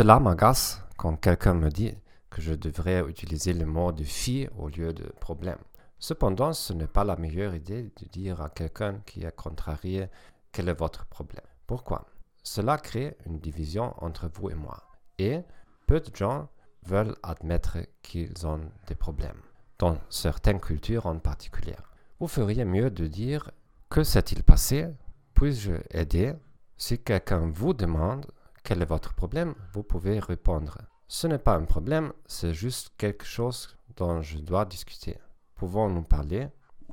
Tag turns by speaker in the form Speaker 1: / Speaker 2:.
Speaker 1: Cela m'agace quand quelqu'un me dit que je devrais utiliser le mot défi au lieu de problème. Cependant, ce n'est pas la meilleure idée de dire à quelqu'un qui est contrarié quel est votre problème. Pourquoi? Cela crée une division entre vous et moi. Et peu de gens veulent admettre qu'ils ont des problèmes, dans certaines cultures en particulier. Vous feriez mieux de dire que s'est-il passé? Puis-je aider? Si quelqu'un vous demande quel est votre problème, vous pouvez répondre. Ce n'est pas un problème, c'est juste quelque chose dont je dois discuter. Pouvons-nous parler?